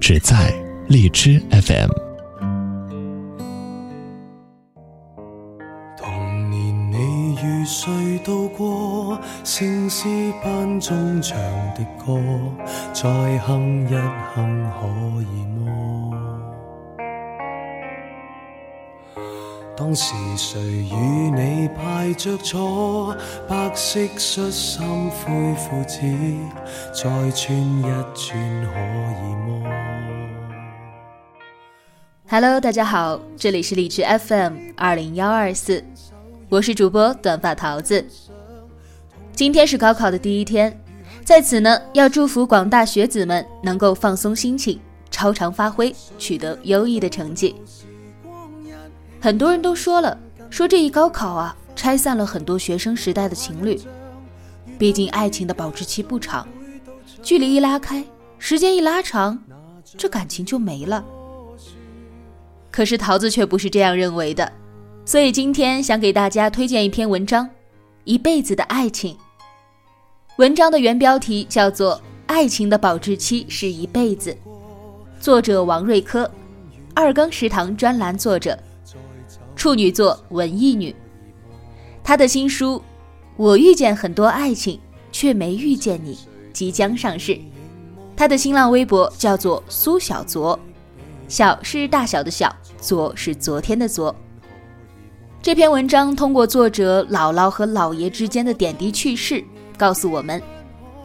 只在荔枝 FM。童年你与谁度过？圣诗班中唱的歌，再哼一哼可以么？当时谁与你排着坐？白色恤衫灰裤子，再穿一穿可以么？Hello，大家好，这里是荔枝 FM 二零幺二四，我是主播短发桃子。今天是高考的第一天，在此呢，要祝福广大学子们能够放松心情，超常发挥，取得优异的成绩。很多人都说了，说这一高考啊，拆散了很多学生时代的情侣。毕竟爱情的保质期不长，距离一拉开，时间一拉长，这感情就没了。可是桃子却不是这样认为的，所以今天想给大家推荐一篇文章，《一辈子的爱情》。文章的原标题叫做《爱情的保质期是一辈子》，作者王瑞科，二更食堂专栏作者，处女座文艺女。她的新书《我遇见很多爱情，却没遇见你》即将上市。她的新浪微博叫做苏小卓。小是大小的小，昨是昨天的昨。这篇文章通过作者姥姥和姥爷之间的点滴趣事，告诉我们，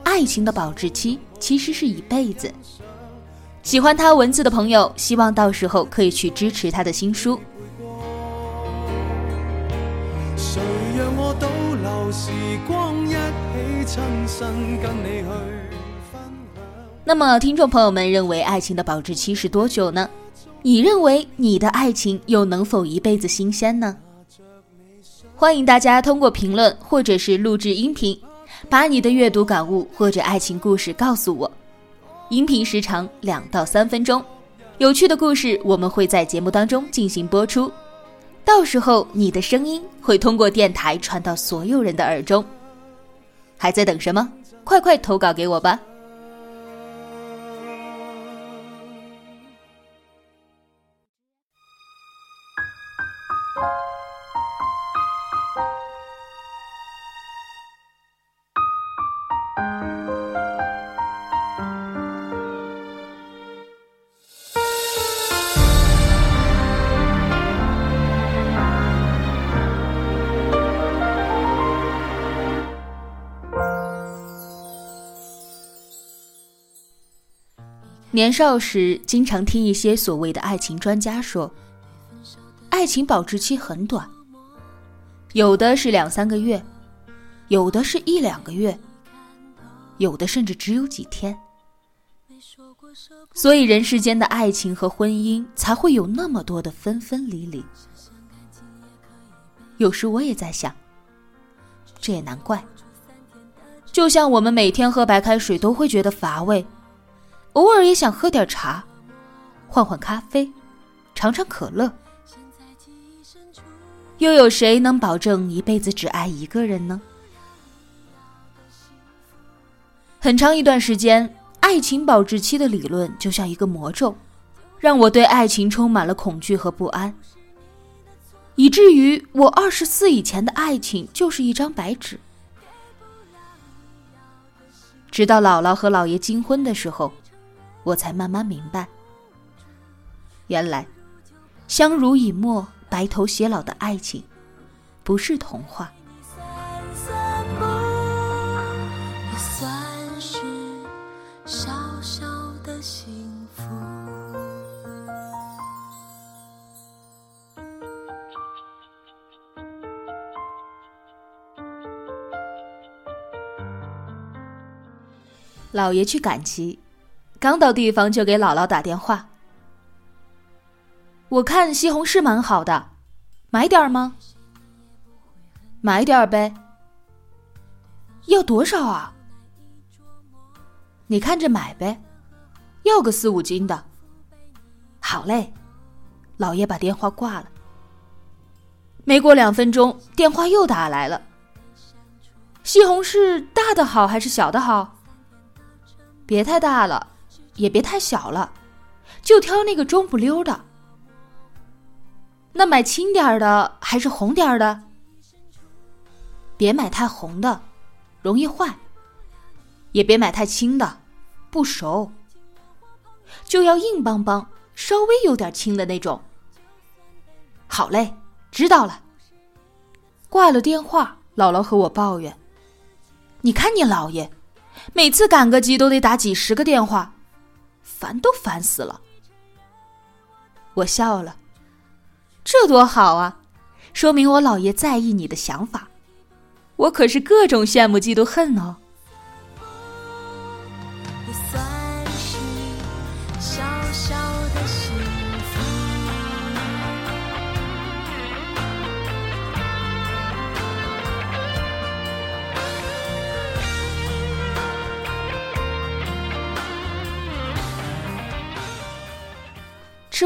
爱情的保质期其实是一辈子。喜欢他文字的朋友，希望到时候可以去支持他的新书。倒流时光，一起亲身跟你去分享。那么，听众朋友们认为爱情的保质期是多久呢？你认为你的爱情又能否一辈子新鲜呢？欢迎大家通过评论或者是录制音频，把你的阅读感悟或者爱情故事告诉我。音频时长两到三分钟，有趣的故事我们会在节目当中进行播出，到时候你的声音会通过电台传到所有人的耳中。还在等什么？快快投稿给我吧！年少时，经常听一些所谓的爱情专家说，爱情保质期很短，有的是两三个月，有的是一两个月，有的甚至只有几天。所以人世间的爱情和婚姻才会有那么多的分分离离。有时我也在想，这也难怪。就像我们每天喝白开水都会觉得乏味。偶尔也想喝点茶，换换咖啡，尝尝可乐。又有谁能保证一辈子只爱一个人呢？很长一段时间，爱情保质期的理论就像一个魔咒，让我对爱情充满了恐惧和不安，以至于我二十四以前的爱情就是一张白纸。直到姥姥和姥爷金婚的时候。我才慢慢明白，原来相濡以沫、白头偕老的爱情不是童话。老爷去赶集。刚到地方就给姥姥打电话。我看西红柿蛮好的，买点儿吗？买点儿呗。要多少啊？你看着买呗，要个四五斤的。好嘞，老爷把电话挂了。没过两分钟，电话又打来了。西红柿大的好还是小的好？别太大了，也别太小了，就挑那个中不溜的。那买青点儿的还是红点儿的？别买太红的，容易坏；也别买太青的，不熟。就要硬邦邦、稍微有点青的那种。好嘞，知道了。挂了电话，姥姥和我抱怨：“你看你姥爷。”每次赶个集都得打几十个电话，烦都烦死了。我笑了，这多好啊，说明我姥爷在意你的想法。我可是各种羡慕嫉妒恨哦。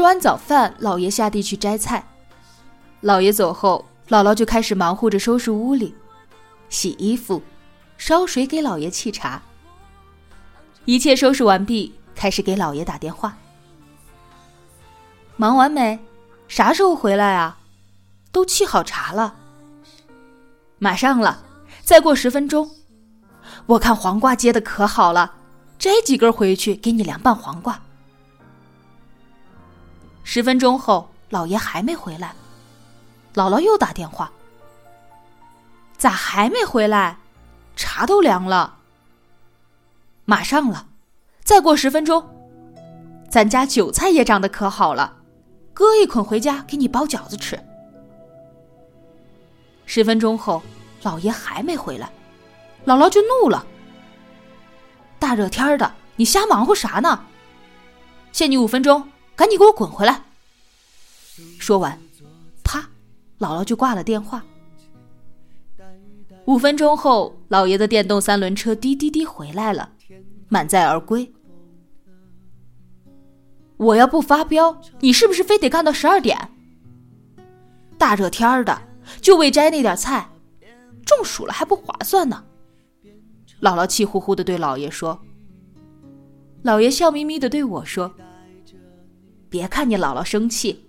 吃完早饭，姥爷下地去摘菜。姥爷走后，姥姥就开始忙活着收拾屋里、洗衣服、烧水给姥爷沏茶。一切收拾完毕，开始给姥爷打电话。忙完没？啥时候回来啊？都沏好茶了。马上了，再过十分钟。我看黄瓜结的可好了，摘几根回去给你凉拌黄瓜。十分钟后，老爷还没回来，姥姥又打电话：“咋还没回来？茶都凉了。”马上了，再过十分钟，咱家韭菜也长得可好了，割一捆回家给你包饺子吃。十分钟后，老爷还没回来，姥姥就怒了：“大热天的，你瞎忙活啥呢？限你五分钟。”赶紧给我滚回来！说完，啪，姥姥就挂了电话。五分钟后，老爷的电动三轮车滴滴滴回来了，满载而归。我要不发飙，你是不是非得干到十二点？大热天的，就为摘那点菜，中暑了还不划算呢！姥姥气呼呼的对老爷说。老爷笑眯眯的对我说。别看你姥姥生气，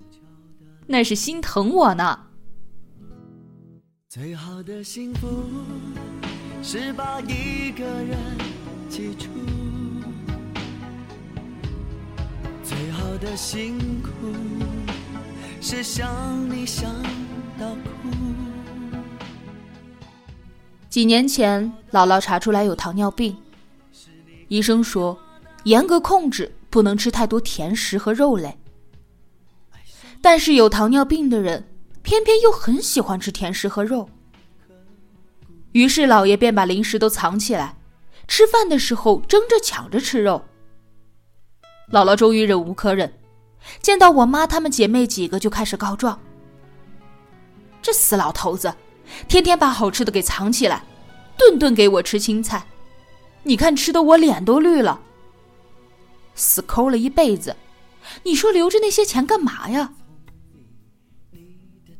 那是心疼我呢。最好的幸福是把一个人记住，最好的辛苦是想你想到哭。几年前，姥姥查出来有糖尿病，医生说严格控制。不能吃太多甜食和肉类，但是有糖尿病的人偏偏又很喜欢吃甜食和肉。于是老爷便把零食都藏起来，吃饭的时候争着抢着吃肉。姥姥终于忍无可忍，见到我妈她们姐妹几个就开始告状：“这死老头子，天天把好吃的给藏起来，顿顿给我吃青菜，你看吃的我脸都绿了。”死抠了一辈子，你说留着那些钱干嘛呀？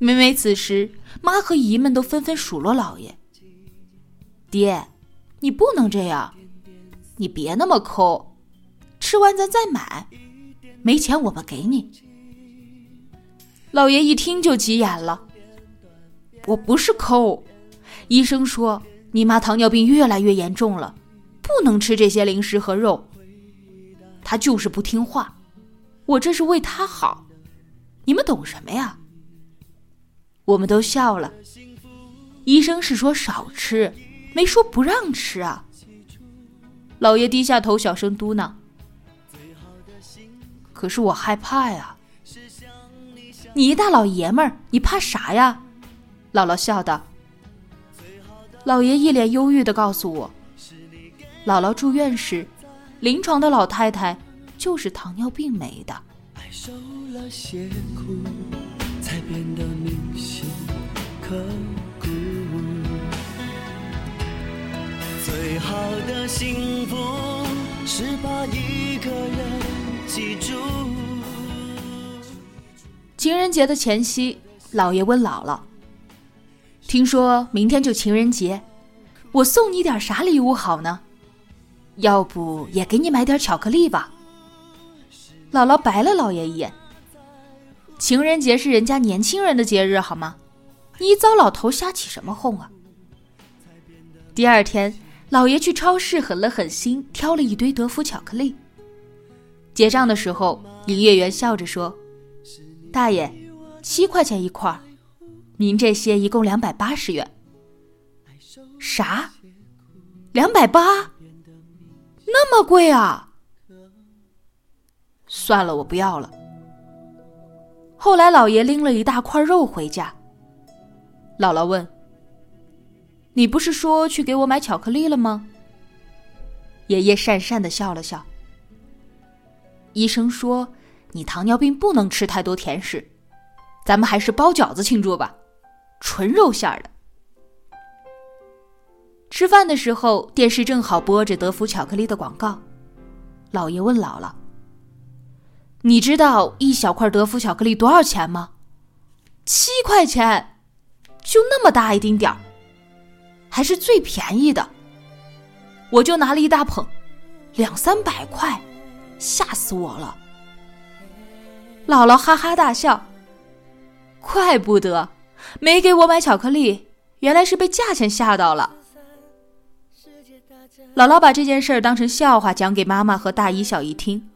每每此时，妈和姨们都纷纷数落老爷：“爹，你不能这样，你别那么抠，吃完咱再买，没钱我们给你。”老爷一听就急眼了：“我不是抠，医生说你妈糖尿病越来越严重了，不能吃这些零食和肉。”他就是不听话，我这是为他好，你们懂什么呀？我们都笑了。医生是说少吃，没说不让吃啊。老爷低下头，小声嘟囔：“可是我害怕呀。”你一大老爷们儿，你怕啥呀？姥姥笑道。老爷一脸忧郁的告诉我，姥姥住院时。临床的老太太就是糖尿病没的。刻骨。最好的幸福是把一个人记住。情人节的前夕，姥爷问姥姥：“听说明天就情人节，我送你点啥礼物好呢？要不也给你买点巧克力吧？”姥姥白了姥爷一眼：“情人节是人家年轻人的节日，好吗？你糟老头瞎起什么哄啊？”第二天，姥爷去超市狠了狠心，挑了一堆德芙巧克力。结账的时候，营业员笑着说：“大爷，七块钱一块您这些一共两百八十元。”啥？两百八？那么贵啊？算了，我不要了。后来，老爷拎了一大块肉回家。姥姥问：“你不是说去给我买巧克力了吗？”爷爷讪讪的笑了笑。医生说：“你糖尿病不能吃太多甜食，咱们还是包饺子庆祝吧，纯肉馅儿的。”吃饭的时候，电视正好播着德芙巧克力的广告。姥爷问姥姥。你知道一小块德芙巧克力多少钱吗？七块钱，就那么大一丁点儿，还是最便宜的。我就拿了一大捧，两三百块，吓死我了。姥姥哈哈大笑，怪不得没给我买巧克力，原来是被价钱吓到了。姥姥把这件事儿当成笑话讲给妈妈和大姨、小姨听。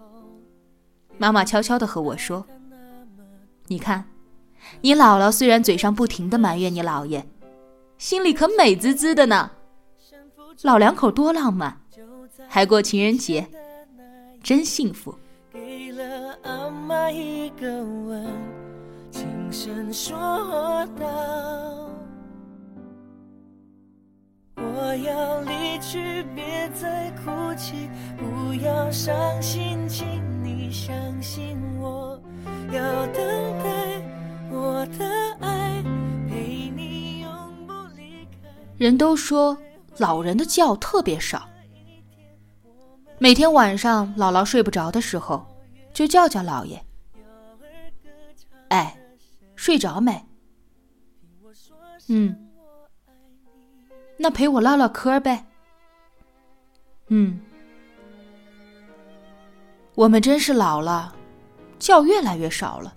妈妈悄悄的和我说：“你看，你姥姥虽然嘴上不停的埋怨你姥爷，心里可美滋滋的呢。老两口多浪漫，还过情人节，真幸福。”给了阿妈一个吻，轻声说道：“我要离去，别再哭泣，不要伤心，请你相信我，要等待我的爱，陪你永不离开。人都说老人的觉特别少，每天晚上姥姥睡不着的时候，就叫叫姥爷。哎，睡着没？嗯。那陪我唠唠嗑呗。嗯，我们真是老了，觉越来越少了，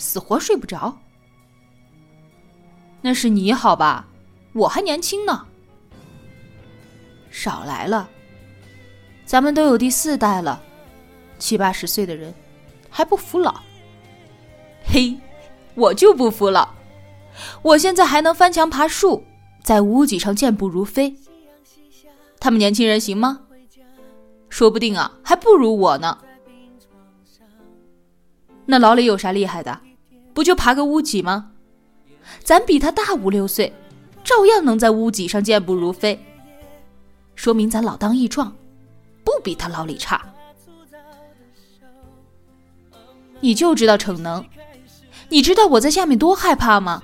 死活睡不着。那是你好吧？我还年轻呢。少来了，咱们都有第四代了，七八十岁的人还不服老。嘿，我就不服老，我现在还能翻墙爬树。在屋脊上健步如飞，他们年轻人行吗？说不定啊，还不如我呢。那老李有啥厉害的？不就爬个屋脊吗？咱比他大五六岁，照样能在屋脊上健步如飞，说明咱老当益壮，不比他老李差。你就知道逞能，你知道我在下面多害怕吗？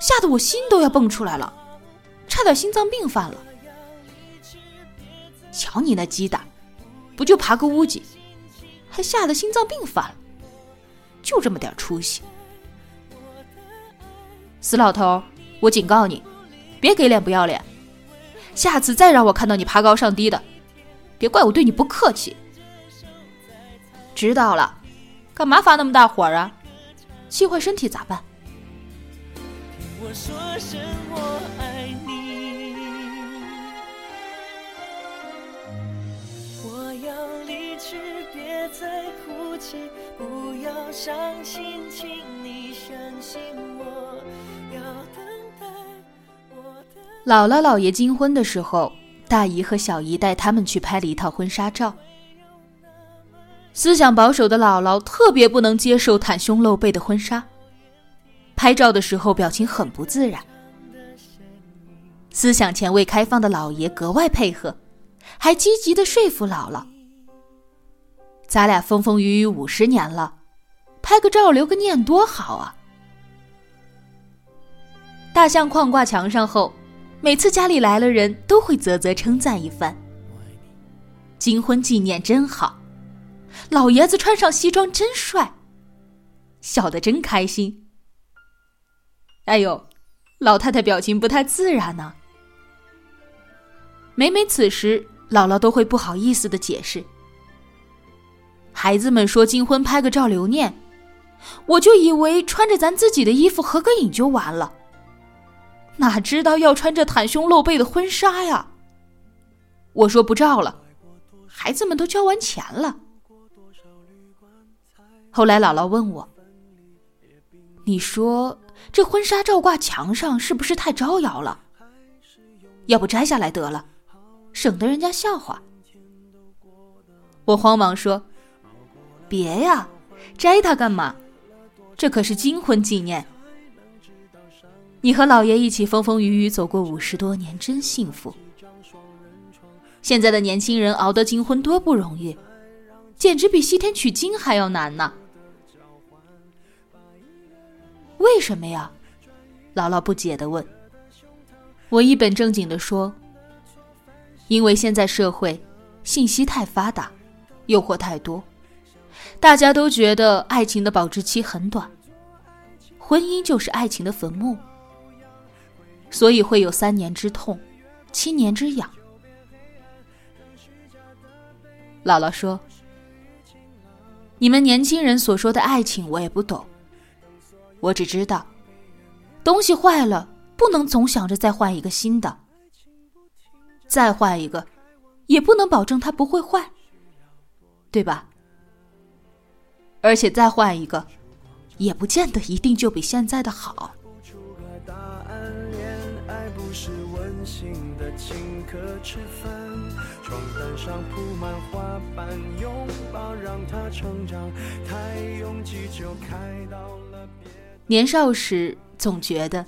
吓得我心都要蹦出来了。差点心脏病犯了！瞧你那鸡胆，不就爬个屋脊，还吓得心脏病犯了？就这么点出息！死老头，我警告你，别给脸不要脸！下次再让我看到你爬高上低的，别怪我对你不客气！知道了，干嘛发那么大火啊？气坏身体咋办？我说声我爱你。再哭泣，不要伤心，请你相信我，姥姥姥爷金婚的时候，大姨和小姨带他们去拍了一套婚纱照。思想保守的姥姥特别不能接受袒胸露背的婚纱，拍照的时候表情很不自然。思想前卫开放的姥爷格外配合，还积极的说服姥姥：“咱俩风风雨雨五十年了，拍个照留个念多好啊！”大相框挂墙上后，每次家里来了人都会啧啧称赞一番。金婚纪念真好，老爷子穿上西装真帅，笑得真开心。哎呦，老太太表情不太自然呢。每每此时，姥姥都会不好意思的解释：“孩子们说金婚拍个照留念，我就以为穿着咱自己的衣服合个影就完了，哪知道要穿着袒胸露背的婚纱呀！”我说不照了。孩子们都交完钱了。后来姥姥问我：“你说这婚纱照挂墙上是不是太招摇了？要不摘下来得了，省得人家笑话。”我慌忙说：“别呀，摘它干嘛？这可是金婚纪念。你和老爷一起风风雨雨走过五十多年，真幸福。”现在的年轻人熬得金婚多不容易，简直比西天取经还要难呢。为什么呀？姥姥不解的问。我一本正经的说：“因为现在社会信息太发达，诱惑太多，大家都觉得爱情的保质期很短，婚姻就是爱情的坟墓，所以会有三年之痛，七年之痒。”姥姥说：“你们年轻人所说的爱情，我也不懂。我只知道，东西坏了，不能总想着再换一个新的；再换一个，也不能保证它不会坏，对吧？而且再换一个，也不见得一定就比现在的好。”是温馨的请客吃饭床单上铺满花瓣，拥抱让它成长。太拥挤就开到了别年少时总觉得，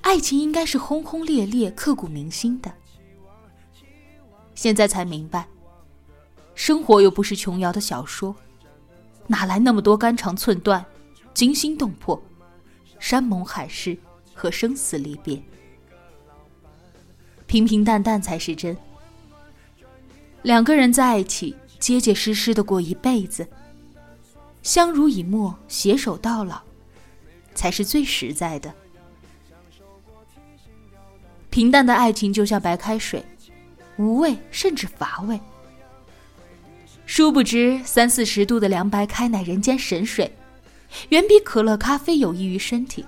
爱情应该是轰轰烈烈、刻骨铭心的。现在才明白，生活又不是琼瑶的小说，哪来那么多肝肠寸断、惊心动魄、山盟海誓和生死离别？平平淡淡才是真。两个人在一起，结结实实的过一辈子，相濡以沫，携手到老，才是最实在的。平淡的爱情就像白开水，无味甚至乏味。殊不知，三四十度的凉白开乃人间神水，远比可乐、咖啡有益于身体。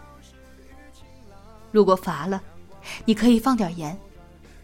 如果乏了，你可以放点盐，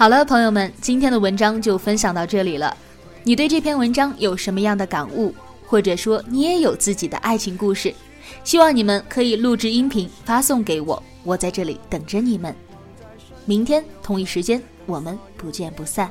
好了，朋友们，今天的文章就分享到这里了。你对这篇文章有什么样的感悟，或者说你也有自己的爱情故事？希望你们可以录制音频发送给我，我在这里等着你们。明天同一时间，我们不见不散。